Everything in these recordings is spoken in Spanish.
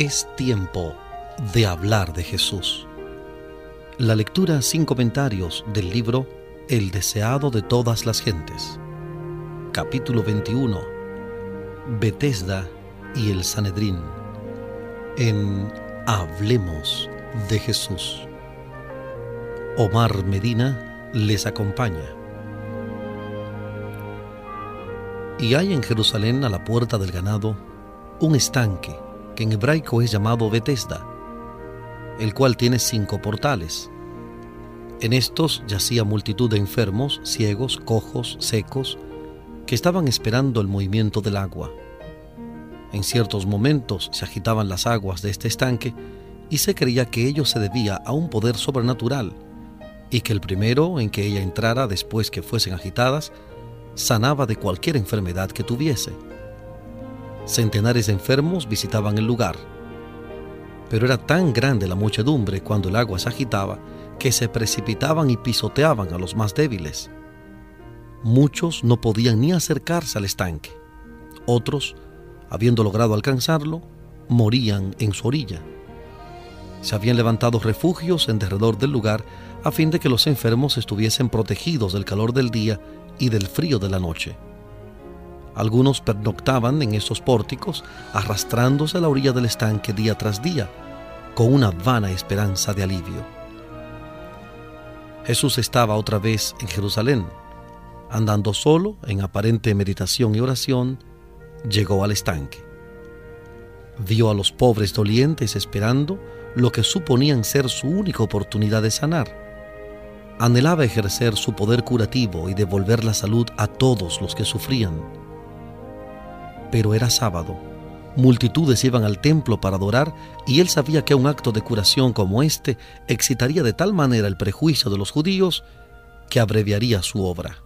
Es tiempo de hablar de Jesús. La lectura sin comentarios del libro El deseado de todas las gentes. Capítulo 21. Betesda y el Sanedrín. En Hablemos de Jesús. Omar Medina les acompaña. Y hay en Jerusalén a la puerta del ganado un estanque en hebraico es llamado Betesda, el cual tiene cinco portales. En estos yacía multitud de enfermos, ciegos, cojos, secos, que estaban esperando el movimiento del agua. En ciertos momentos se agitaban las aguas de este estanque y se creía que ello se debía a un poder sobrenatural y que el primero en que ella entrara después que fuesen agitadas sanaba de cualquier enfermedad que tuviese. Centenares de enfermos visitaban el lugar, pero era tan grande la muchedumbre cuando el agua se agitaba que se precipitaban y pisoteaban a los más débiles. Muchos no podían ni acercarse al estanque. Otros, habiendo logrado alcanzarlo, morían en su orilla. Se habían levantado refugios en derredor del lugar a fin de que los enfermos estuviesen protegidos del calor del día y del frío de la noche. Algunos pernoctaban en esos pórticos, arrastrándose a la orilla del estanque día tras día, con una vana esperanza de alivio. Jesús estaba otra vez en Jerusalén. Andando solo, en aparente meditación y oración, llegó al estanque. Vio a los pobres dolientes esperando lo que suponían ser su única oportunidad de sanar. Anhelaba ejercer su poder curativo y devolver la salud a todos los que sufrían. Pero era sábado. Multitudes iban al templo para adorar y él sabía que un acto de curación como este excitaría de tal manera el prejuicio de los judíos que abreviaría su obra.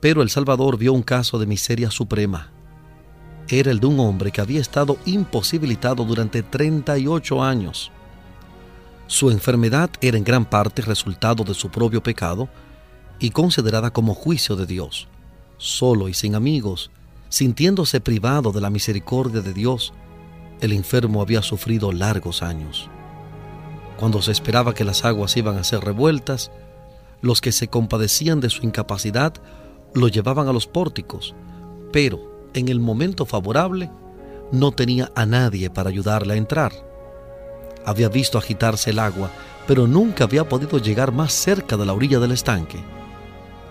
Pero el Salvador vio un caso de miseria suprema era el de un hombre que había estado imposibilitado durante 38 años. Su enfermedad era en gran parte resultado de su propio pecado y considerada como juicio de Dios. Solo y sin amigos, sintiéndose privado de la misericordia de Dios, el enfermo había sufrido largos años. Cuando se esperaba que las aguas iban a ser revueltas, los que se compadecían de su incapacidad lo llevaban a los pórticos, pero en el momento favorable, no tenía a nadie para ayudarle a entrar. Había visto agitarse el agua, pero nunca había podido llegar más cerca de la orilla del estanque.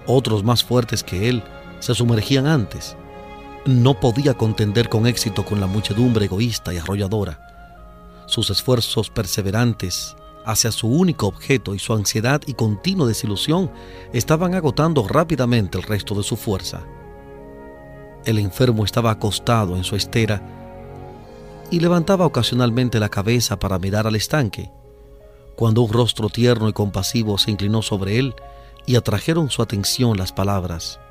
Otros más fuertes que él se sumergían antes. No podía contender con éxito con la muchedumbre egoísta y arrolladora. Sus esfuerzos perseverantes hacia su único objeto y su ansiedad y continua desilusión estaban agotando rápidamente el resto de su fuerza. El enfermo estaba acostado en su estera y levantaba ocasionalmente la cabeza para mirar al estanque, cuando un rostro tierno y compasivo se inclinó sobre él y atrajeron su atención las palabras,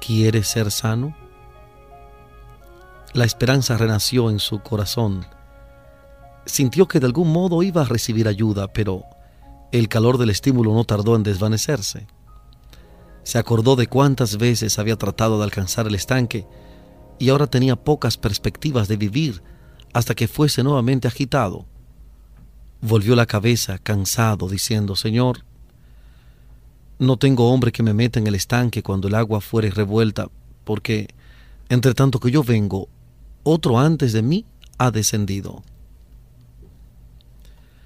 ¿Quieres ser sano? La esperanza renació en su corazón. Sintió que de algún modo iba a recibir ayuda, pero el calor del estímulo no tardó en desvanecerse. Se acordó de cuántas veces había tratado de alcanzar el estanque y ahora tenía pocas perspectivas de vivir hasta que fuese nuevamente agitado. Volvió la cabeza cansado, diciendo, Señor, no tengo hombre que me meta en el estanque cuando el agua fuere revuelta, porque, entre tanto que yo vengo, otro antes de mí ha descendido.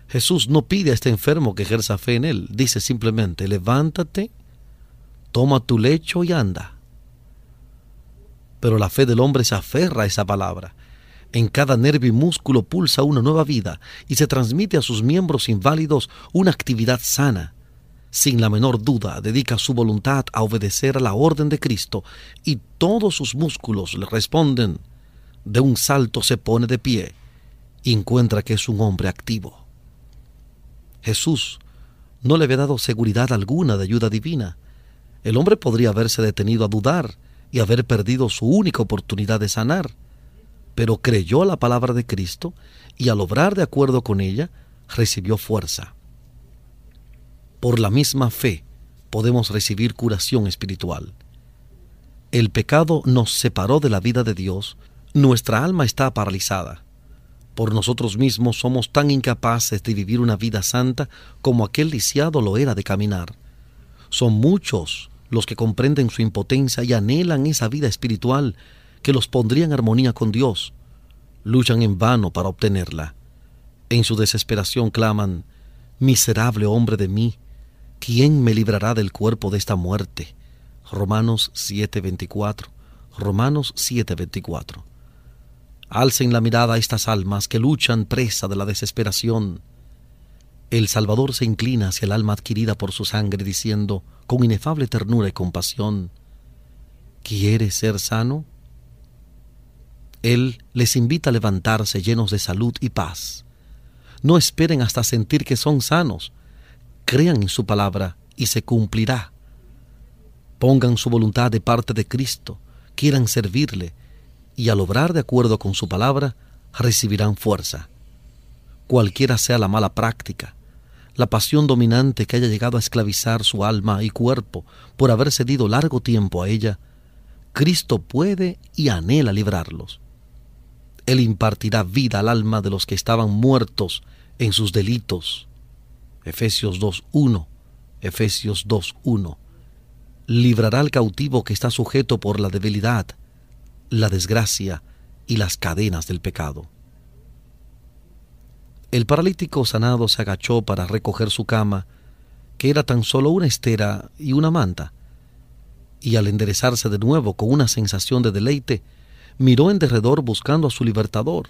Jesús no pide a este enfermo que ejerza fe en él, dice simplemente, levántate toma tu lecho y anda. Pero la fe del hombre se aferra a esa palabra. En cada nervio y músculo pulsa una nueva vida y se transmite a sus miembros inválidos una actividad sana. Sin la menor duda, dedica su voluntad a obedecer a la orden de Cristo y todos sus músculos le responden. De un salto se pone de pie y encuentra que es un hombre activo. Jesús no le había dado seguridad alguna de ayuda divina, el hombre podría haberse detenido a dudar y haber perdido su única oportunidad de sanar, pero creyó la palabra de Cristo y al obrar de acuerdo con ella, recibió fuerza. Por la misma fe podemos recibir curación espiritual. El pecado nos separó de la vida de Dios, nuestra alma está paralizada, Por nosotros mismos somos tan incapaces de vivir una vida santa como aquel lisiado lo era de caminar. Son muchos los que comprenden su impotencia y anhelan esa vida espiritual que los pondría en armonía con Dios. Luchan en vano para obtenerla. En su desesperación claman, Miserable hombre de mí, ¿quién me librará del cuerpo de esta muerte? Romanos 7:24. Romanos 7:24. Alcen la mirada a estas almas que luchan presa de la desesperación. El Salvador se inclina hacia el alma adquirida por su sangre, diciendo, con inefable ternura y compasión, ¿Quieres ser sano? Él les invita a levantarse llenos de salud y paz. No esperen hasta sentir que son sanos. Crean en su palabra y se cumplirá. Pongan su voluntad de parte de Cristo, quieran servirle, y al obrar de acuerdo con su palabra, recibirán fuerza. Cualquiera sea la mala práctica, la pasión dominante que haya llegado a esclavizar su alma y cuerpo por haber cedido largo tiempo a ella, Cristo puede y anhela librarlos. Él impartirá vida al alma de los que estaban muertos en sus delitos. Efesios 2.1. Efesios 2.1. Librará al cautivo que está sujeto por la debilidad, la desgracia y las cadenas del pecado. El paralítico sanado se agachó para recoger su cama, que era tan solo una estera y una manta, y al enderezarse de nuevo con una sensación de deleite, miró en derredor buscando a su libertador.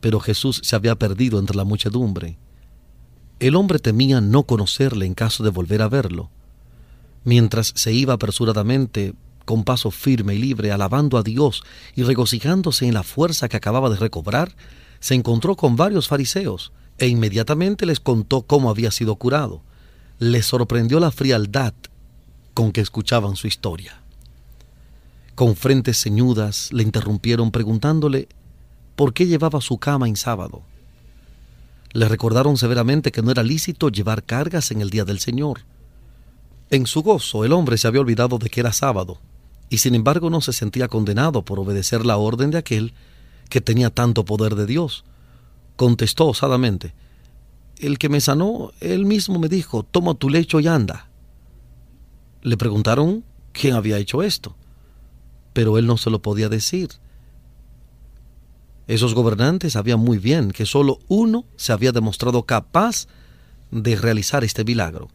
Pero Jesús se había perdido entre la muchedumbre. El hombre temía no conocerle en caso de volver a verlo. Mientras se iba apresuradamente, con paso firme y libre, alabando a Dios y regocijándose en la fuerza que acababa de recobrar, se encontró con varios fariseos e inmediatamente les contó cómo había sido curado. Les sorprendió la frialdad con que escuchaban su historia con frentes ceñudas, le interrumpieron preguntándole por qué llevaba su cama en sábado. Le recordaron severamente que no era lícito llevar cargas en el día del Señor. En su gozo el hombre se había olvidado de que era sábado, y sin embargo no se sentía condenado por obedecer la orden de aquel que tenía tanto poder de Dios. Contestó osadamente, El que me sanó, él mismo me dijo, toma tu lecho y anda. Le preguntaron quién había hecho esto pero él no se lo podía decir. Esos gobernantes sabían muy bien que solo uno se había demostrado capaz de realizar este milagro,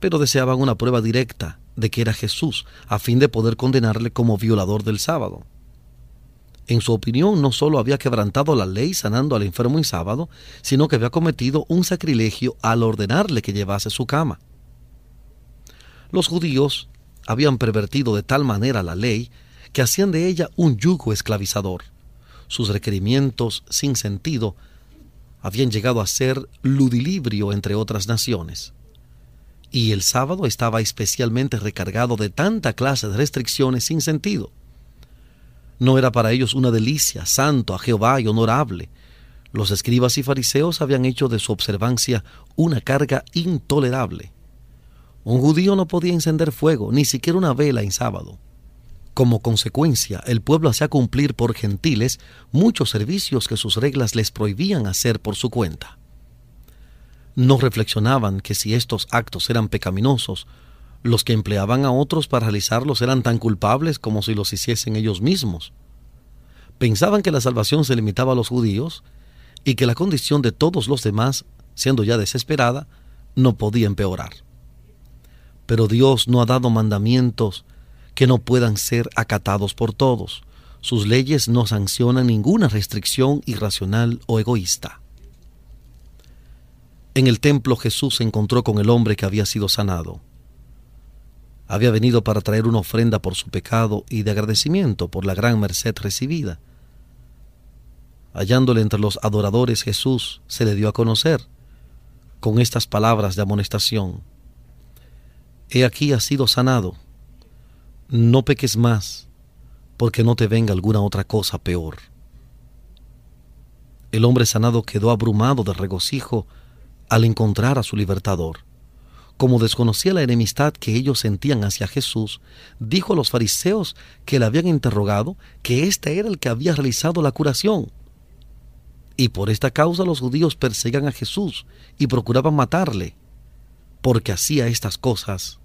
pero deseaban una prueba directa de que era Jesús, a fin de poder condenarle como violador del sábado. En su opinión, no solo había quebrantado la ley sanando al enfermo en sábado, sino que había cometido un sacrilegio al ordenarle que llevase su cama. Los judíos habían pervertido de tal manera la ley que hacían de ella un yugo esclavizador. Sus requerimientos sin sentido habían llegado a ser ludilibrio entre otras naciones. Y el sábado estaba especialmente recargado de tanta clase de restricciones sin sentido. No era para ellos una delicia, santo a Jehová y honorable. Los escribas y fariseos habían hecho de su observancia una carga intolerable. Un judío no podía encender fuego, ni siquiera una vela en sábado. Como consecuencia, el pueblo hacía cumplir por gentiles muchos servicios que sus reglas les prohibían hacer por su cuenta. No reflexionaban que si estos actos eran pecaminosos, los que empleaban a otros para realizarlos eran tan culpables como si los hiciesen ellos mismos. Pensaban que la salvación se limitaba a los judíos y que la condición de todos los demás, siendo ya desesperada, no podía empeorar pero Dios no ha dado mandamientos que no puedan ser acatados por todos. Sus leyes no sancionan ninguna restricción irracional o egoísta. En el templo Jesús se encontró con el hombre que había sido sanado. Había venido para traer una ofrenda por su pecado y de agradecimiento por la gran merced recibida. Hallándole entre los adoradores Jesús se le dio a conocer con estas palabras de amonestación he aquí has sido sanado, no peques más, porque no te venga alguna otra cosa peor. El hombre sanado quedó abrumado de regocijo al encontrar a su libertador. Como desconocía la enemistad que ellos sentían hacia Jesús, dijo a los fariseos que le habían interrogado que éste era el que había realizado la curación. Y por esta causa los judíos perseguían a Jesús y procuraban matarle, porque hacía estas cosas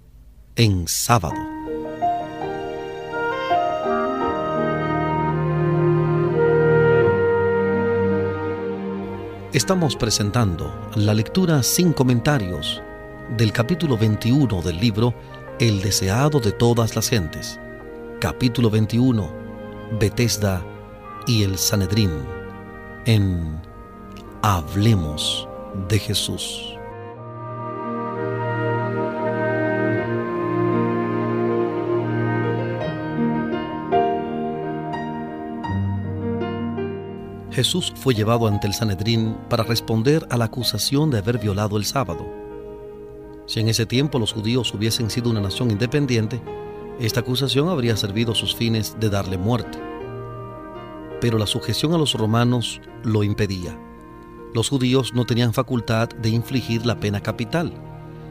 en sábado. Estamos presentando la lectura sin comentarios del capítulo 21 del libro El deseado de todas las gentes. Capítulo 21. Betesda y el Sanedrín. En Hablemos de Jesús. Jesús fue llevado ante el Sanedrín para responder a la acusación de haber violado el sábado. Si en ese tiempo los judíos hubiesen sido una nación independiente, esta acusación habría servido sus fines de darle muerte. Pero la sujeción a los romanos lo impedía. Los judíos no tenían facultad de infligir la pena capital,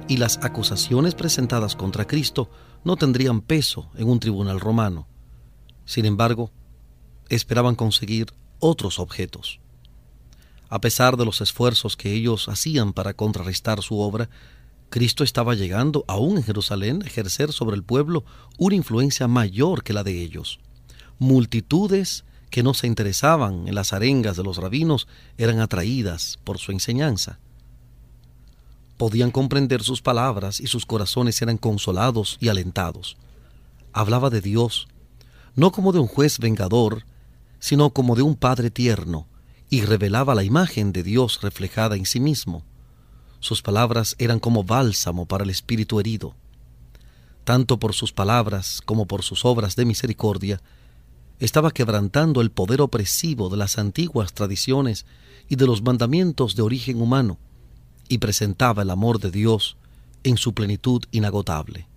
y las acusaciones presentadas contra Cristo no tendrían peso en un tribunal romano. Sin embargo, esperaban conseguir otros objetos. A pesar de los esfuerzos que ellos hacían para contrarrestar su obra, Cristo estaba llegando aún en Jerusalén a ejercer sobre el pueblo una influencia mayor que la de ellos. Multitudes que no se interesaban en las arengas de los rabinos eran atraídas por su enseñanza. Podían comprender sus palabras y sus corazones eran consolados y alentados. Hablaba de Dios, no como de un juez vengador, sino como de un Padre tierno, y revelaba la imagen de Dios reflejada en sí mismo. Sus palabras eran como bálsamo para el espíritu herido. Tanto por sus palabras como por sus obras de misericordia, estaba quebrantando el poder opresivo de las antiguas tradiciones y de los mandamientos de origen humano, y presentaba el amor de Dios en su plenitud inagotable.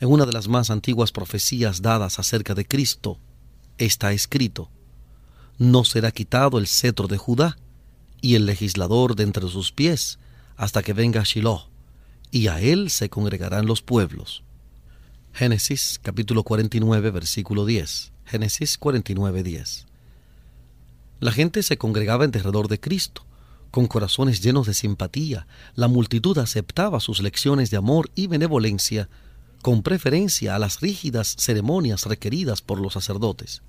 En una de las más antiguas profecías dadas acerca de Cristo, está escrito, no será quitado el cetro de Judá y el legislador de entre sus pies hasta que venga Shiloh, y a él se congregarán los pueblos. Génesis capítulo 49 versículo 10. Génesis 49 10. La gente se congregaba en derredor de Cristo, con corazones llenos de simpatía. La multitud aceptaba sus lecciones de amor y benevolencia con preferencia a las rígidas ceremonias requeridas por los sacerdotes.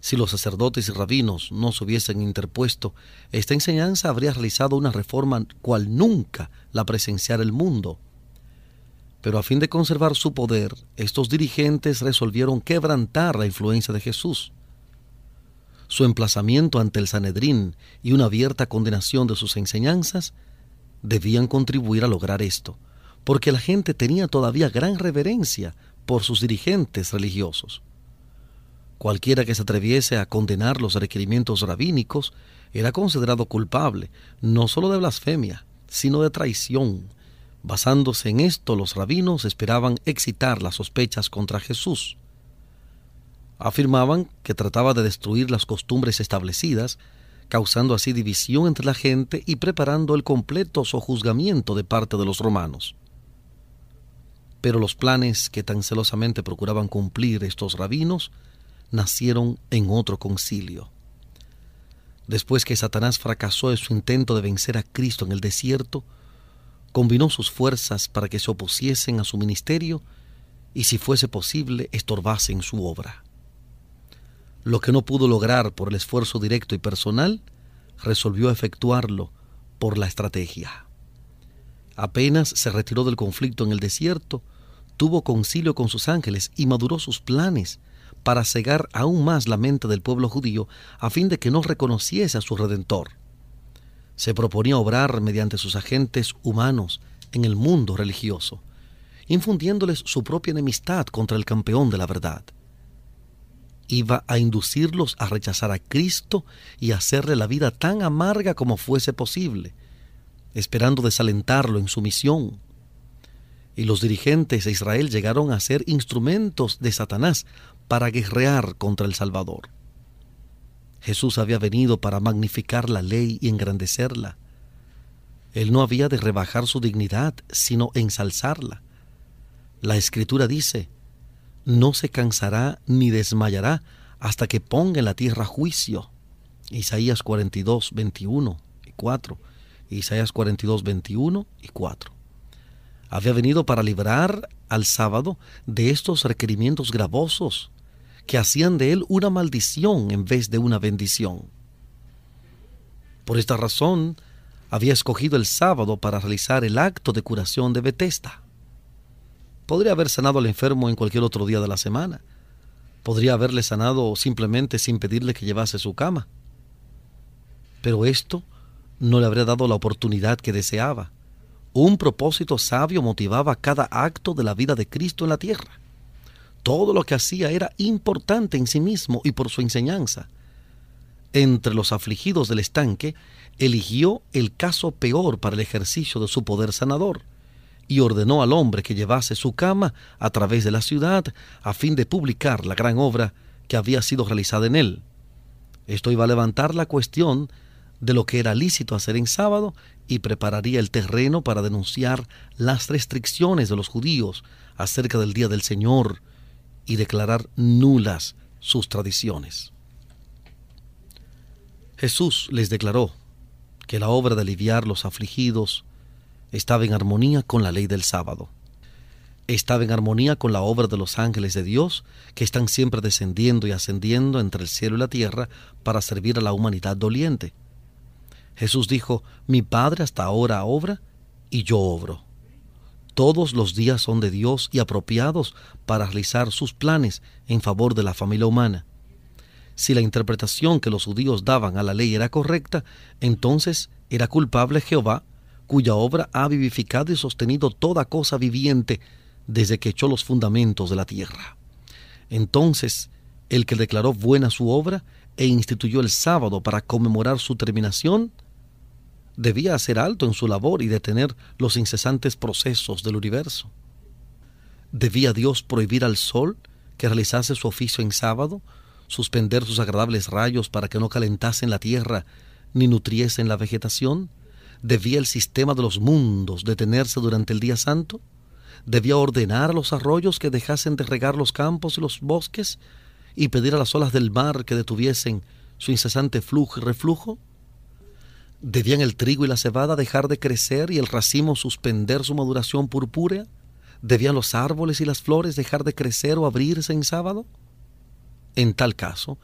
Si los sacerdotes y rabinos no se hubiesen interpuesto, esta enseñanza habría realizado una reforma cual nunca la presenciara el mundo. Pero a fin de conservar su poder, estos dirigentes resolvieron quebrantar la influencia de Jesús. Su emplazamiento ante el Sanedrín y una abierta condenación de sus enseñanzas debían contribuir a lograr esto porque la gente tenía todavía gran reverencia por sus dirigentes religiosos. Cualquiera que se atreviese a condenar los requerimientos rabínicos era considerado culpable no solo de blasfemia, sino de traición. Basándose en esto, los rabinos esperaban excitar las sospechas contra Jesús. Afirmaban que trataba de destruir las costumbres establecidas, causando así división entre la gente y preparando el completo sojuzgamiento de parte de los romanos. Pero los planes que tan celosamente procuraban cumplir estos rabinos nacieron en otro concilio. Después que Satanás fracasó en su intento de vencer a Cristo en el desierto, combinó sus fuerzas para que se opusiesen a su ministerio y, si fuese posible, estorbasen su obra. Lo que no pudo lograr por el esfuerzo directo y personal, resolvió efectuarlo por la estrategia. Apenas se retiró del conflicto en el desierto, tuvo concilio con sus ángeles y maduró sus planes para cegar aún más la mente del pueblo judío a fin de que no reconociese a su Redentor. Se proponía obrar mediante sus agentes humanos en el mundo religioso, infundiéndoles su propia enemistad contra el campeón de la verdad. Iba a inducirlos a rechazar a Cristo y hacerle la vida tan amarga como fuese posible, esperando desalentarlo en su misión. Y los dirigentes de Israel llegaron a ser instrumentos de Satanás para guerrear contra el Salvador. Jesús había venido para magnificar la ley y engrandecerla. Él no había de rebajar su dignidad, sino ensalzarla. La Escritura dice, no se cansará ni desmayará hasta que ponga en la tierra juicio. Isaías 42, 21 y 4. Isaías 42, 21 y 4. Había venido para librar al sábado de estos requerimientos gravosos que hacían de él una maldición en vez de una bendición. Por esta razón, había escogido el sábado para realizar el acto de curación de Bethesda. Podría haber sanado al enfermo en cualquier otro día de la semana. Podría haberle sanado simplemente sin pedirle que llevase su cama. Pero esto no le habría dado la oportunidad que deseaba. Un propósito sabio motivaba cada acto de la vida de Cristo en la tierra. Todo lo que hacía era importante en sí mismo y por su enseñanza. Entre los afligidos del estanque, eligió el caso peor para el ejercicio de su poder sanador y ordenó al hombre que llevase su cama a través de la ciudad a fin de publicar la gran obra que había sido realizada en él. Esto iba a levantar la cuestión de lo que era lícito hacer en sábado y prepararía el terreno para denunciar las restricciones de los judíos acerca del día del Señor y declarar nulas sus tradiciones. Jesús les declaró que la obra de aliviar los afligidos estaba en armonía con la ley del sábado. Estaba en armonía con la obra de los ángeles de Dios que están siempre descendiendo y ascendiendo entre el cielo y la tierra para servir a la humanidad doliente. Jesús dijo, mi Padre hasta ahora obra y yo obro. Todos los días son de Dios y apropiados para realizar sus planes en favor de la familia humana. Si la interpretación que los judíos daban a la ley era correcta, entonces era culpable Jehová, cuya obra ha vivificado y sostenido toda cosa viviente desde que echó los fundamentos de la tierra. Entonces, el que declaró buena su obra e instituyó el sábado para conmemorar su terminación, debía hacer alto en su labor y detener los incesantes procesos del universo. ¿Debía Dios prohibir al sol que realizase su oficio en sábado, suspender sus agradables rayos para que no calentasen la tierra ni nutriesen la vegetación? ¿Debía el sistema de los mundos detenerse durante el día santo? ¿Debía ordenar a los arroyos que dejasen de regar los campos y los bosques y pedir a las olas del mar que detuviesen su incesante flujo y reflujo? ¿Debían el trigo y la cebada dejar de crecer y el racimo suspender su maduración purpúrea? ¿Debían los árboles y las flores dejar de crecer o abrirse en sábado? En tal caso,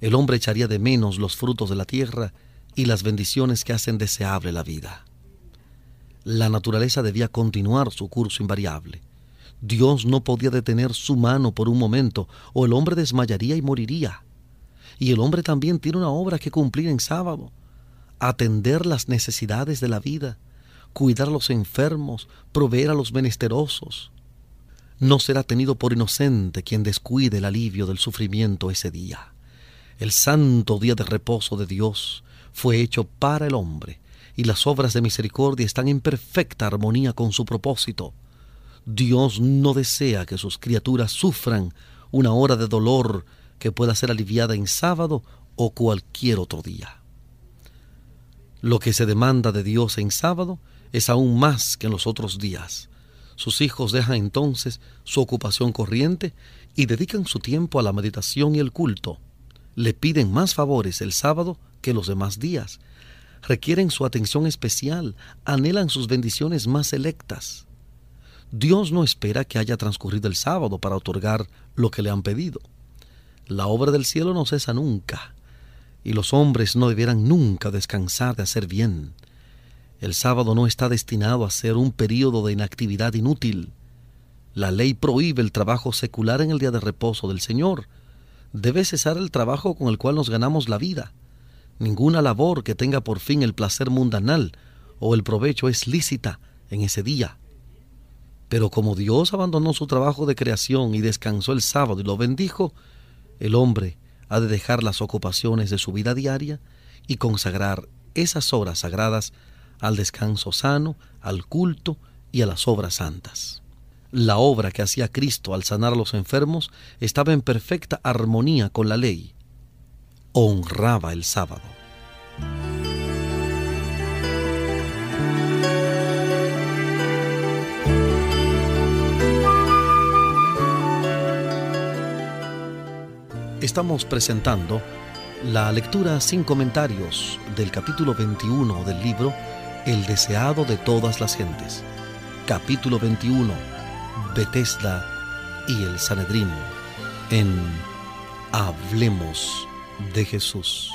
el hombre echaría de menos los frutos de la tierra y las bendiciones que hacen deseable la vida. La naturaleza debía continuar su curso invariable. Dios no podía detener su mano por un momento, o el hombre desmayaría y moriría. Y el hombre también tiene una obra que cumplir en sábado atender las necesidades de la vida, cuidar a los enfermos, proveer a los menesterosos. No será tenido por inocente quien descuide el alivio del sufrimiento ese día. El santo día de reposo de Dios fue hecho para el hombre, y las obras de misericordia están en perfecta armonía con su propósito. Dios no desea que sus criaturas sufran una hora de dolor que pueda ser aliviada en sábado o cualquier otro día. Lo que se demanda de Dios en sábado es aún más que en los otros días. Sus hijos dejan entonces su ocupación corriente y dedican su tiempo a la meditación y el culto. Le piden más favores el sábado que los demás días. Requieren su atención especial, anhelan sus bendiciones más selectas. Dios no espera que haya transcurrido el sábado para otorgar lo que le han pedido. La obra del cielo no cesa nunca y los hombres no debieran nunca descansar de hacer bien. El sábado no está destinado a ser un período de inactividad inútil. La ley prohíbe el trabajo secular en el día de reposo del Señor. Debe cesar el trabajo con el cual nos ganamos la vida. Ninguna labor que tenga por fin el placer mundanal o el provecho es lícita en ese día. Pero como Dios abandonó su trabajo de creación y descansó el sábado y lo bendijo, el hombre ha de dejar las ocupaciones de su vida diaria y consagrar esas horas sagradas al descanso sano, al culto y a las obras santas. La obra que hacía Cristo al sanar a los enfermos estaba en perfecta armonía con la ley. Honraba el sábado. Estamos presentando La lectura sin comentarios del capítulo 21 del libro El deseado de todas las gentes. Capítulo 21. Betesda y el Sanedrín. En Hablemos de Jesús.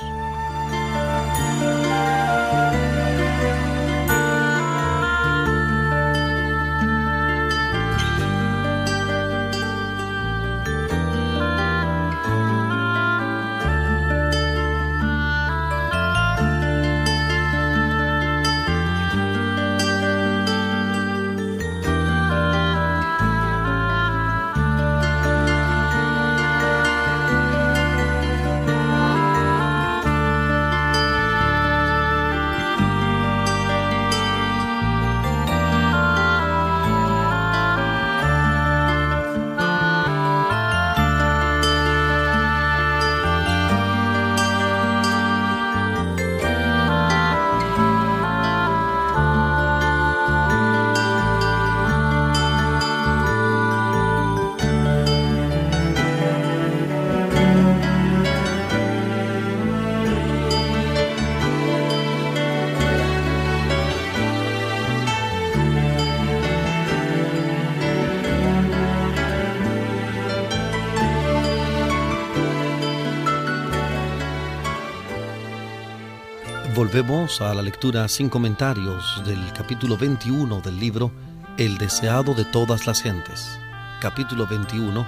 Volvemos a la lectura sin comentarios del capítulo 21 del libro El deseado de todas las gentes. Capítulo 21,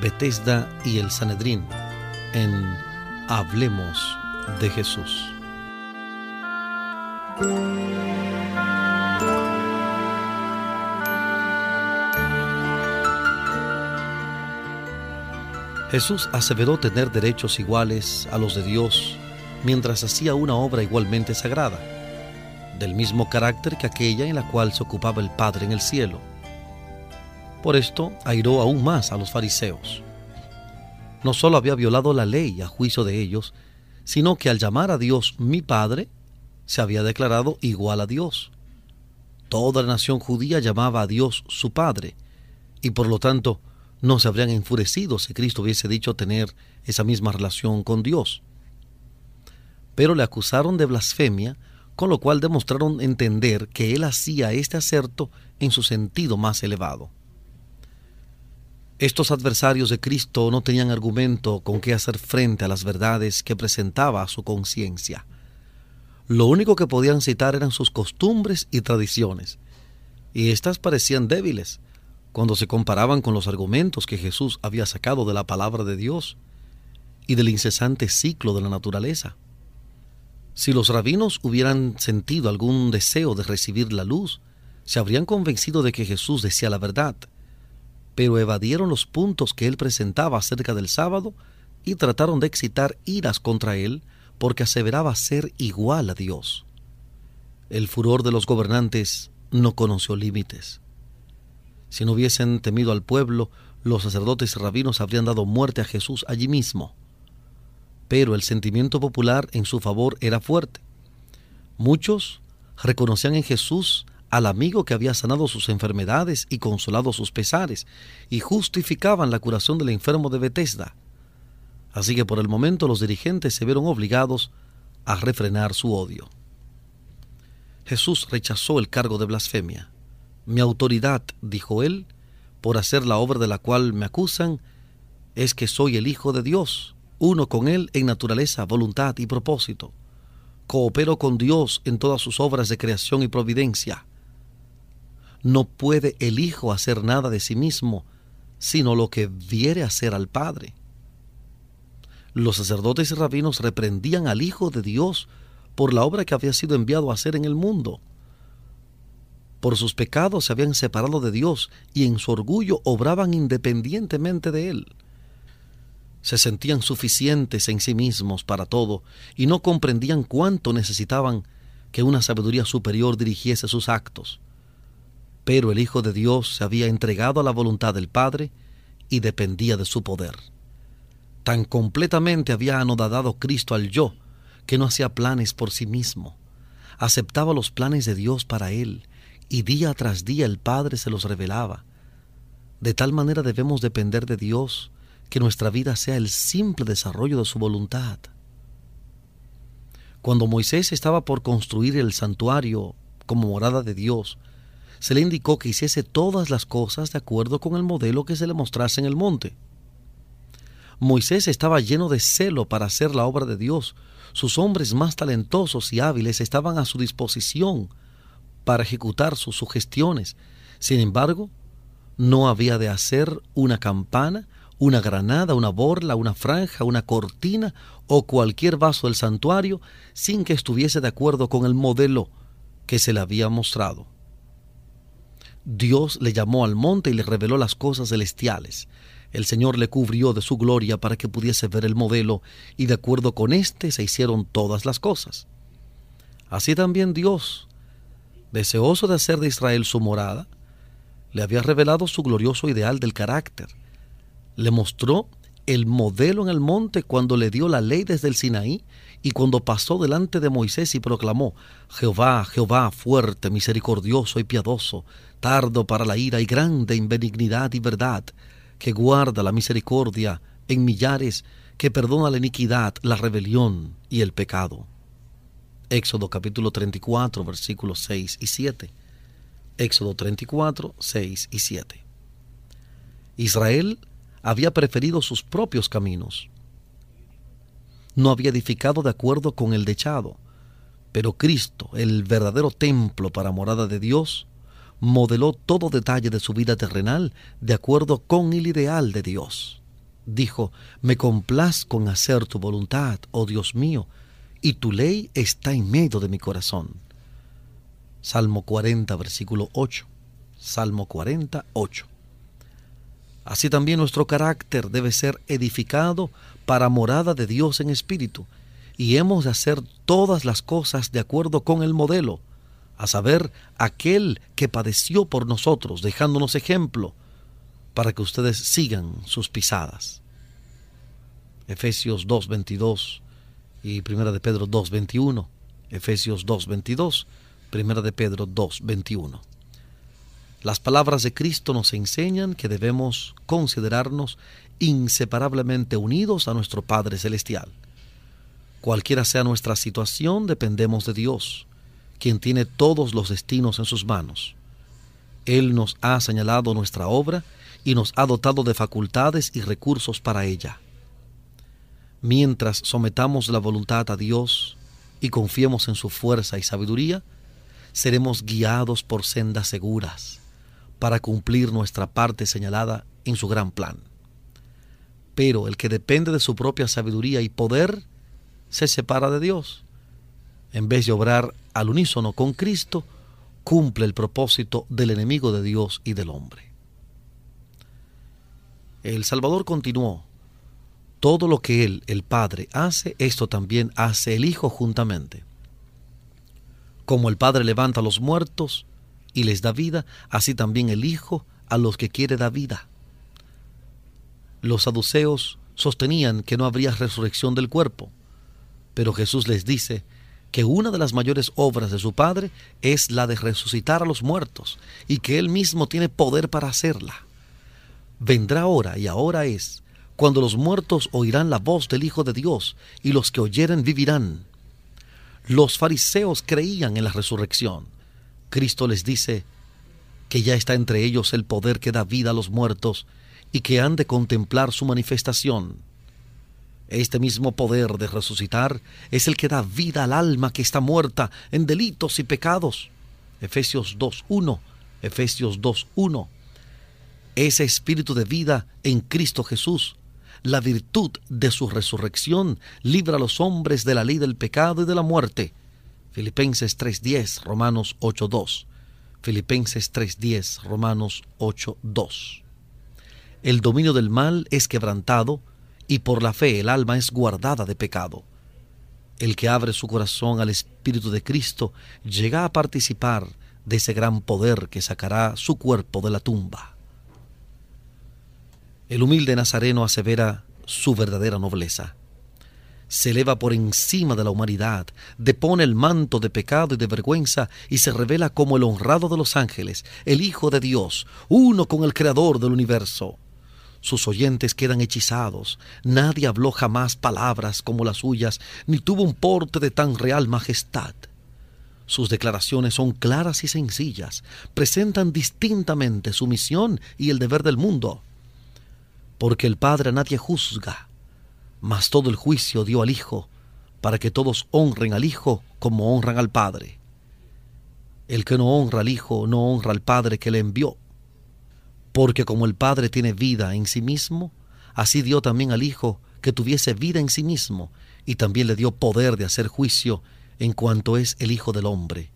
Betesda y el Sanedrín, en Hablemos de Jesús. Jesús aseveró tener derechos iguales a los de Dios mientras hacía una obra igualmente sagrada, del mismo carácter que aquella en la cual se ocupaba el Padre en el cielo. Por esto airó aún más a los fariseos. No solo había violado la ley a juicio de ellos, sino que al llamar a Dios mi Padre, se había declarado igual a Dios. Toda la nación judía llamaba a Dios su Padre, y por lo tanto no se habrían enfurecido si Cristo hubiese dicho tener esa misma relación con Dios pero le acusaron de blasfemia, con lo cual demostraron entender que él hacía este acerto en su sentido más elevado. Estos adversarios de Cristo no tenían argumento con qué hacer frente a las verdades que presentaba su conciencia. Lo único que podían citar eran sus costumbres y tradiciones, y éstas parecían débiles cuando se comparaban con los argumentos que Jesús había sacado de la palabra de Dios y del incesante ciclo de la naturaleza. Si los rabinos hubieran sentido algún deseo de recibir la luz, se habrían convencido de que Jesús decía la verdad, pero evadieron los puntos que él presentaba acerca del sábado y trataron de excitar iras contra él porque aseveraba ser igual a Dios. El furor de los gobernantes no conoció límites. Si no hubiesen temido al pueblo, los sacerdotes y rabinos habrían dado muerte a Jesús allí mismo pero el sentimiento popular en su favor era fuerte. Muchos reconocían en Jesús al amigo que había sanado sus enfermedades y consolado sus pesares, y justificaban la curación del enfermo de Bethesda. Así que por el momento los dirigentes se vieron obligados a refrenar su odio. Jesús rechazó el cargo de blasfemia. Mi autoridad, dijo él, por hacer la obra de la cual me acusan, es que soy el Hijo de Dios uno con Él en naturaleza, voluntad y propósito. Coopero con Dios en todas sus obras de creación y providencia. No puede el Hijo hacer nada de sí mismo, sino lo que viere hacer al Padre. Los sacerdotes y rabinos reprendían al Hijo de Dios por la obra que había sido enviado a hacer en el mundo. Por sus pecados se habían separado de Dios y en su orgullo obraban independientemente de Él se sentían suficientes en sí mismos para todo y no comprendían cuánto necesitaban que una sabiduría superior dirigiese sus actos. Pero el Hijo de Dios se había entregado a la voluntad del Padre y dependía de su poder. Tan completamente había anodadado Cristo al yo que no hacía planes por sí mismo. Aceptaba los planes de Dios para él y día tras día el Padre se los revelaba. De tal manera debemos depender de Dios que nuestra vida sea el simple desarrollo de su voluntad. Cuando Moisés estaba por construir el santuario como morada de Dios, se le indicó que hiciese todas las cosas de acuerdo con el modelo que se le mostrase en el monte. Moisés estaba lleno de celo para hacer la obra de Dios. Sus hombres más talentosos y hábiles estaban a su disposición para ejecutar sus sugestiones. Sin embargo, no había de hacer una campana, una granada, una borla, una franja, una cortina o cualquier vaso del santuario sin que estuviese de acuerdo con el modelo que se le había mostrado. Dios le llamó al monte y le reveló las cosas celestiales. El Señor le cubrió de su gloria para que pudiese ver el modelo, y de acuerdo con éste se hicieron todas las cosas. Así también Dios, deseoso de hacer de Israel su morada, le había revelado su glorioso ideal del carácter. Le mostró el modelo en el monte cuando le dio la ley desde el Sinaí y cuando pasó delante de Moisés y proclamó, Jehová, Jehová, fuerte, misericordioso y piadoso, tardo para la ira y grande en benignidad y verdad, que guarda la misericordia en millares, que perdona la iniquidad, la rebelión y el pecado. Éxodo capítulo 34, versículos 6 y 7. Éxodo 34, 6 y 7. Israel había preferido sus propios caminos. No había edificado de acuerdo con el dechado, pero Cristo, el verdadero templo para morada de Dios, modeló todo detalle de su vida terrenal de acuerdo con el ideal de Dios. Dijo, me complazco en hacer tu voluntad, oh Dios mío, y tu ley está en medio de mi corazón. Salmo 40, versículo 8. Salmo 40, 8. Así también nuestro carácter debe ser edificado para morada de Dios en espíritu, y hemos de hacer todas las cosas de acuerdo con el modelo, a saber, aquel que padeció por nosotros, dejándonos ejemplo para que ustedes sigan sus pisadas. Efesios 2.22 y Primera de Pedro 2.21. Efesios 2.22, Primera de Pedro 2.21. Las palabras de Cristo nos enseñan que debemos considerarnos inseparablemente unidos a nuestro Padre Celestial. Cualquiera sea nuestra situación, dependemos de Dios quien tiene todos los destinos en sus manos. Él nos ha señalado nuestra obra y nos ha dotado de facultades y recursos para ella. Mientras sometamos la voluntad a Dios y confiemos en su fuerza y sabiduría, seremos guiados por sendas seguras para cumplir nuestra parte señalada en su gran plan. Pero el que depende de su propia sabiduría y poder se separa de Dios en vez de obrar al unísono con Cristo, cumple el propósito del enemigo de Dios y del hombre. El Salvador continuó, todo lo que Él, el Padre, hace, esto también hace el Hijo juntamente. Como el Padre levanta a los muertos y les da vida, así también el Hijo a los que quiere da vida. Los saduceos sostenían que no habría resurrección del cuerpo, pero Jesús les dice que una de las mayores obras de su Padre es la de resucitar a los muertos y que Él mismo tiene poder para hacerla. Vendrá ahora y ahora es cuando los muertos oirán la voz del Hijo de Dios y los que oyeren vivirán. Los fariseos creían en la resurrección. Cristo les dice que ya está entre ellos el poder que da vida a los muertos y que han de contemplar su manifestación. Este mismo poder de resucitar es el que da vida al alma que está muerta en delitos y pecados. Efesios 2.1. Efesios 2.1. Ese espíritu de vida en Cristo Jesús, la virtud de su resurrección, libra a los hombres de la ley del pecado y de la muerte. Filipenses 3.10, Romanos 8.2. Filipenses 3.10, Romanos 8.2. El dominio del mal es quebrantado y por la fe el alma es guardada de pecado. El que abre su corazón al Espíritu de Cristo llega a participar de ese gran poder que sacará su cuerpo de la tumba. El humilde Nazareno asevera su verdadera nobleza. Se eleva por encima de la humanidad, depone el manto de pecado y de vergüenza y se revela como el honrado de los ángeles, el Hijo de Dios, uno con el Creador del universo. Sus oyentes quedan hechizados. Nadie habló jamás palabras como las suyas, ni tuvo un porte de tan real majestad. Sus declaraciones son claras y sencillas, presentan distintamente su misión y el deber del mundo. Porque el Padre a nadie juzga, mas todo el juicio dio al Hijo, para que todos honren al Hijo como honran al Padre. El que no honra al Hijo no honra al Padre que le envió. Porque como el Padre tiene vida en sí mismo, así dio también al Hijo que tuviese vida en sí mismo, y también le dio poder de hacer juicio en cuanto es el Hijo del Hombre.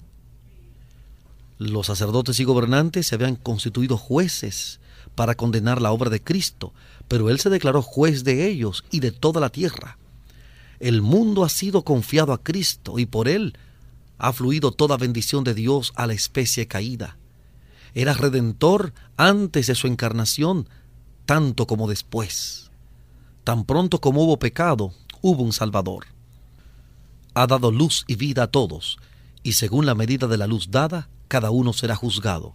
Los sacerdotes y gobernantes se habían constituido jueces para condenar la obra de Cristo, pero Él se declaró juez de ellos y de toda la tierra. El mundo ha sido confiado a Cristo y por Él ha fluido toda bendición de Dios a la especie caída era redentor antes de su encarnación, tanto como después. Tan pronto como hubo pecado, hubo un Salvador. Ha dado luz y vida a todos, y según la medida de la luz dada, cada uno será juzgado.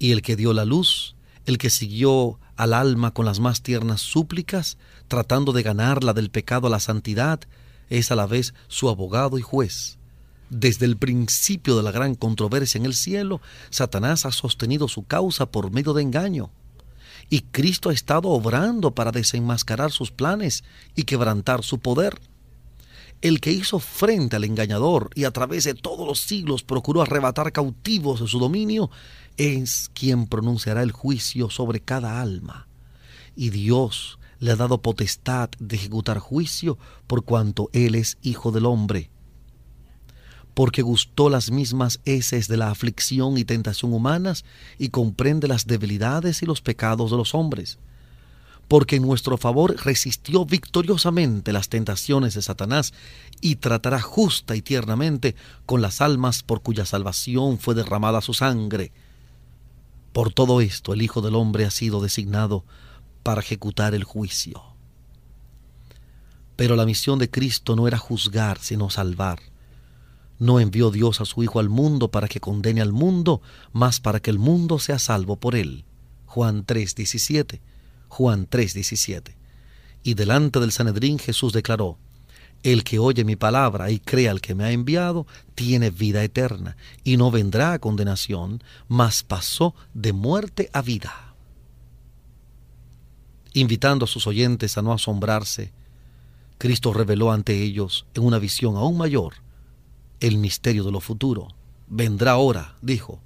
Y el que dio la luz, el que siguió al alma con las más tiernas súplicas, tratando de ganarla del pecado a la santidad, es a la vez su abogado y juez. Desde el principio de la gran controversia en el cielo, Satanás ha sostenido su causa por medio de engaño. Y Cristo ha estado obrando para desenmascarar sus planes y quebrantar su poder. El que hizo frente al engañador y a través de todos los siglos procuró arrebatar cautivos de su dominio, es quien pronunciará el juicio sobre cada alma. Y Dios le ha dado potestad de ejecutar juicio por cuanto Él es Hijo del Hombre porque gustó las mismas heces de la aflicción y tentación humanas y comprende las debilidades y los pecados de los hombres, porque en nuestro favor resistió victoriosamente las tentaciones de Satanás y tratará justa y tiernamente con las almas por cuya salvación fue derramada su sangre. Por todo esto el Hijo del Hombre ha sido designado para ejecutar el juicio. Pero la misión de Cristo no era juzgar, sino salvar no envió Dios a su Hijo al mundo para que condene al mundo, mas para que el mundo sea salvo por él. Juan 3:17. Juan 3:17. Y delante del Sanedrín Jesús declaró, El que oye mi palabra y crea al que me ha enviado, tiene vida eterna, y no vendrá a condenación, mas pasó de muerte a vida. Invitando a sus oyentes a no asombrarse, Cristo reveló ante ellos en una visión aún mayor el misterio de lo futuro. Vendrá ahora, dijo,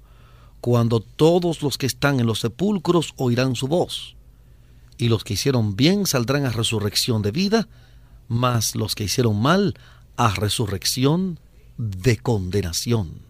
cuando todos los que están en los sepulcros oirán su voz, y los que hicieron bien saldrán a resurrección de vida, mas los que hicieron mal a resurrección de condenación.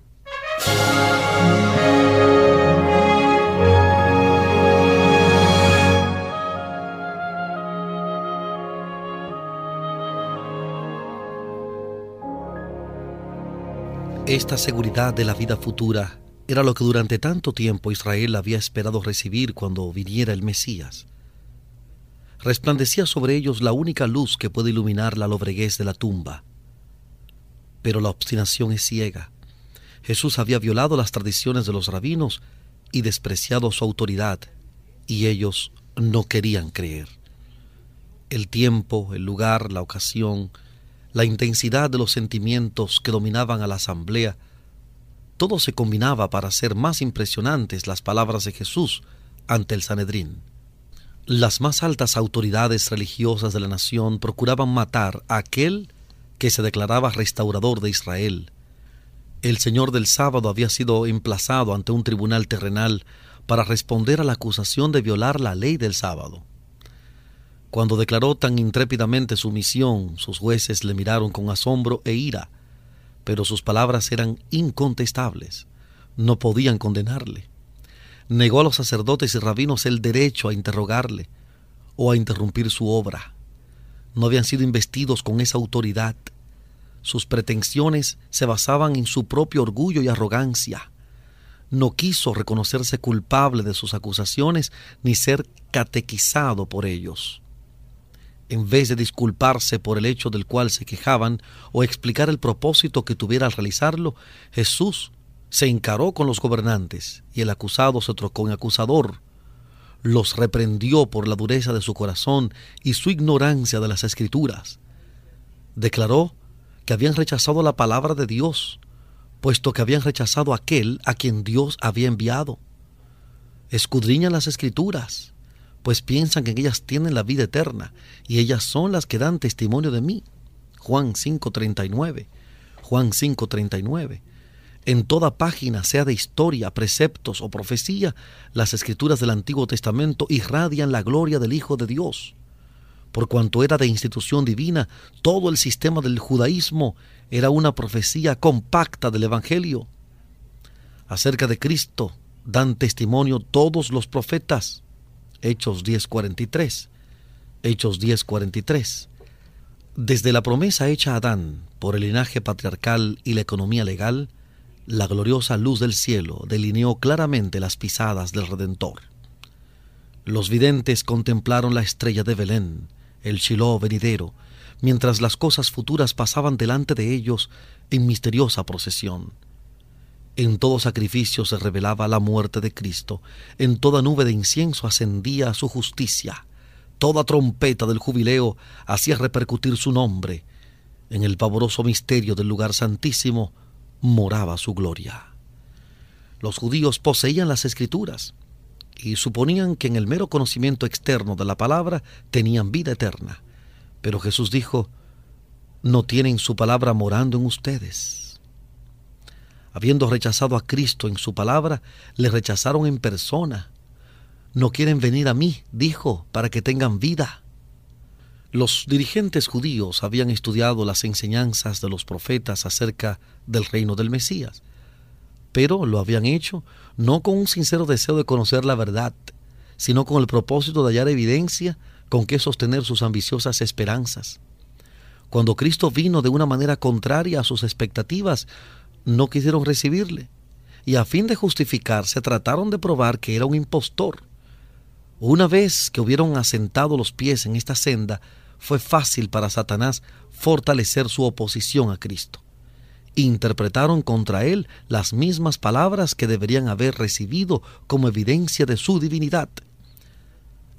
Esta seguridad de la vida futura era lo que durante tanto tiempo Israel había esperado recibir cuando viniera el Mesías. Resplandecía sobre ellos la única luz que puede iluminar la lobreguez de la tumba. Pero la obstinación es ciega. Jesús había violado las tradiciones de los rabinos y despreciado su autoridad, y ellos no querían creer. El tiempo, el lugar, la ocasión, la intensidad de los sentimientos que dominaban a la asamblea, todo se combinaba para hacer más impresionantes las palabras de Jesús ante el Sanedrín. Las más altas autoridades religiosas de la nación procuraban matar a aquel que se declaraba restaurador de Israel. El Señor del sábado había sido emplazado ante un tribunal terrenal para responder a la acusación de violar la ley del sábado. Cuando declaró tan intrépidamente su misión, sus jueces le miraron con asombro e ira, pero sus palabras eran incontestables. No podían condenarle. Negó a los sacerdotes y rabinos el derecho a interrogarle o a interrumpir su obra. No habían sido investidos con esa autoridad. Sus pretensiones se basaban en su propio orgullo y arrogancia. No quiso reconocerse culpable de sus acusaciones ni ser catequizado por ellos en vez de disculparse por el hecho del cual se quejaban o explicar el propósito que tuviera al realizarlo, Jesús se encaró con los gobernantes y el acusado se trocó en acusador. los reprendió por la dureza de su corazón y su ignorancia de las escrituras. Declaró que habían rechazado la palabra de Dios, puesto que habían rechazado aquel a quien Dios había enviado. Escudriñan las escrituras, pues piensan que ellas tienen la vida eterna, y ellas son las que dan testimonio de mí. Juan 5:39. Juan 5:39. En toda página, sea de historia, preceptos o profecía, las escrituras del Antiguo Testamento irradian la gloria del Hijo de Dios. Por cuanto era de institución divina, todo el sistema del judaísmo era una profecía compacta del Evangelio. Acerca de Cristo dan testimonio todos los profetas. Hechos 10:43. Hechos 10:43. Desde la promesa hecha a Adán por el linaje patriarcal y la economía legal, la gloriosa luz del cielo delineó claramente las pisadas del Redentor. Los videntes contemplaron la estrella de Belén, el Shiloh venidero, mientras las cosas futuras pasaban delante de ellos en misteriosa procesión. En todo sacrificio se revelaba la muerte de Cristo, en toda nube de incienso ascendía su justicia, toda trompeta del jubileo hacía repercutir su nombre, en el pavoroso misterio del lugar santísimo moraba su gloria. Los judíos poseían las escrituras y suponían que en el mero conocimiento externo de la palabra tenían vida eterna. Pero Jesús dijo, no tienen su palabra morando en ustedes. Habiendo rechazado a Cristo en su palabra, le rechazaron en persona. No quieren venir a mí, dijo, para que tengan vida. Los dirigentes judíos habían estudiado las enseñanzas de los profetas acerca del reino del Mesías, pero lo habían hecho no con un sincero deseo de conocer la verdad, sino con el propósito de hallar evidencia con que sostener sus ambiciosas esperanzas. Cuando Cristo vino de una manera contraria a sus expectativas, no quisieron recibirle, y a fin de justificarse trataron de probar que era un impostor. Una vez que hubieron asentado los pies en esta senda, fue fácil para Satanás fortalecer su oposición a Cristo. Interpretaron contra él las mismas palabras que deberían haber recibido como evidencia de su divinidad.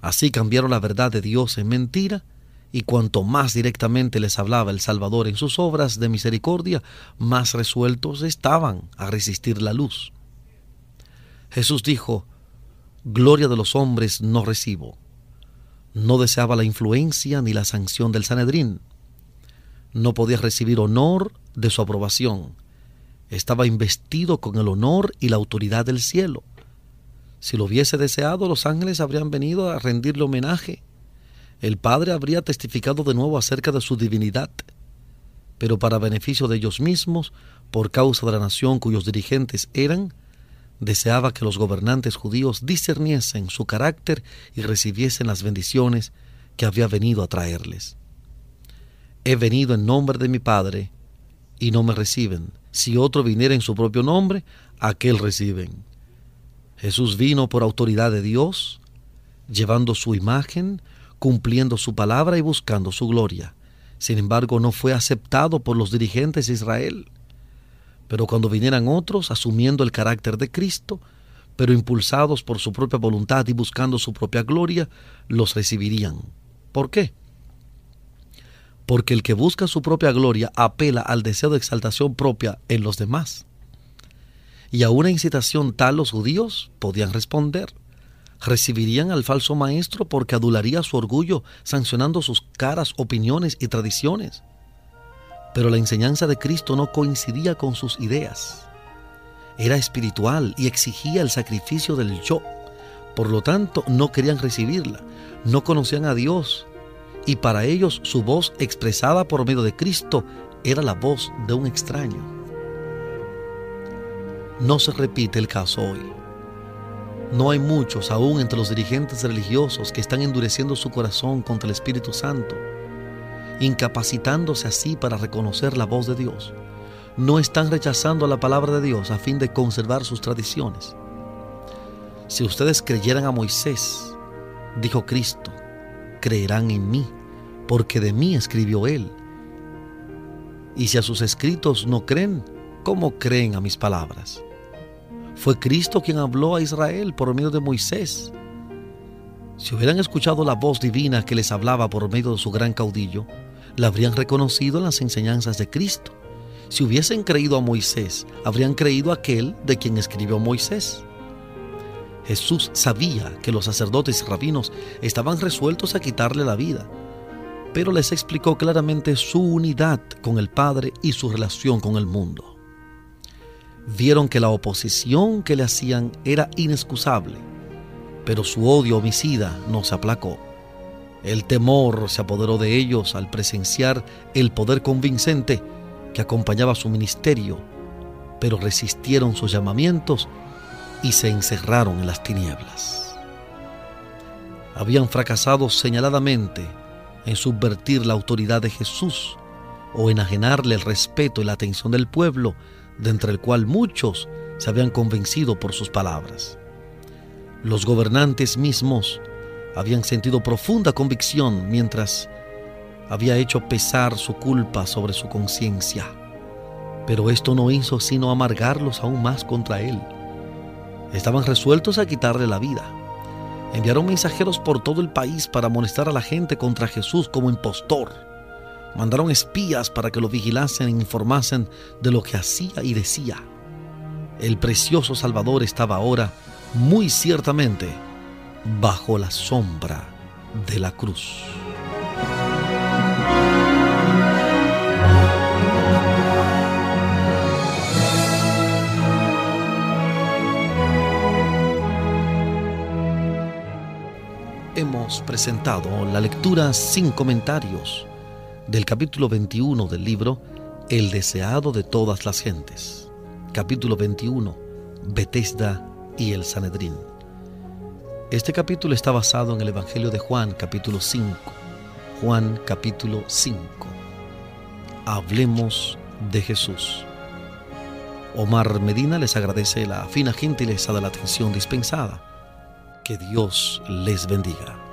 Así cambiaron la verdad de Dios en mentira, y cuanto más directamente les hablaba el Salvador en sus obras de misericordia, más resueltos estaban a resistir la luz. Jesús dijo, Gloria de los hombres no recibo, no deseaba la influencia ni la sanción del Sanedrín. No podía recibir honor de su aprobación. Estaba investido con el honor y la autoridad del cielo. Si lo hubiese deseado, los ángeles habrían venido a rendirle homenaje. El Padre habría testificado de nuevo acerca de su divinidad. Pero para beneficio de ellos mismos, por causa de la nación cuyos dirigentes eran, deseaba que los gobernantes judíos discerniesen su carácter y recibiesen las bendiciones que había venido a traerles. He venido en nombre de mi Padre y no me reciben. Si otro viniera en su propio nombre, aquel reciben. Jesús vino por autoridad de Dios, llevando su imagen, cumpliendo su palabra y buscando su gloria. Sin embargo, no fue aceptado por los dirigentes de Israel pero cuando vinieran otros asumiendo el carácter de Cristo, pero impulsados por su propia voluntad y buscando su propia gloria, los recibirían. ¿Por qué? Porque el que busca su propia gloria apela al deseo de exaltación propia en los demás. Y a una incitación tal los judíos podían responder. Recibirían al falso maestro porque adularía su orgullo, sancionando sus caras opiniones y tradiciones pero la enseñanza de Cristo no coincidía con sus ideas. Era espiritual y exigía el sacrificio del yo. Por lo tanto, no querían recibirla, no conocían a Dios y para ellos su voz expresada por medio de Cristo era la voz de un extraño. No se repite el caso hoy. No hay muchos aún entre los dirigentes religiosos que están endureciendo su corazón contra el Espíritu Santo incapacitándose así para reconocer la voz de Dios. No están rechazando la palabra de Dios a fin de conservar sus tradiciones. Si ustedes creyeran a Moisés, dijo Cristo, creerán en mí, porque de mí escribió él. Y si a sus escritos no creen, ¿cómo creen a mis palabras? Fue Cristo quien habló a Israel por medio de Moisés. Si hubieran escuchado la voz divina que les hablaba por medio de su gran caudillo, la habrían reconocido en las enseñanzas de Cristo. Si hubiesen creído a Moisés, habrían creído a aquel de quien escribió Moisés. Jesús sabía que los sacerdotes y rabinos estaban resueltos a quitarle la vida, pero les explicó claramente su unidad con el Padre y su relación con el mundo. Vieron que la oposición que le hacían era inexcusable, pero su odio homicida no se aplacó. El temor se apoderó de ellos al presenciar el poder convincente que acompañaba su ministerio, pero resistieron sus llamamientos y se encerraron en las tinieblas. Habían fracasado señaladamente en subvertir la autoridad de Jesús o enajenarle el respeto y la atención del pueblo, de entre el cual muchos se habían convencido por sus palabras. Los gobernantes mismos habían sentido profunda convicción mientras había hecho pesar su culpa sobre su conciencia, pero esto no hizo sino amargarlos aún más contra él. Estaban resueltos a quitarle la vida. Enviaron mensajeros por todo el país para amonestar a la gente contra Jesús como impostor. Mandaron espías para que lo vigilasen e informasen de lo que hacía y decía. El precioso Salvador estaba ahora, muy ciertamente, bajo la sombra de la cruz. Hemos presentado la lectura sin comentarios del capítulo 21 del libro El deseado de todas las gentes. Capítulo 21, Betesda y el Sanedrín. Este capítulo está basado en el Evangelio de Juan, capítulo 5. Juan, capítulo 5. Hablemos de Jesús. Omar Medina les agradece la fina gentileza de la atención dispensada. Que Dios les bendiga.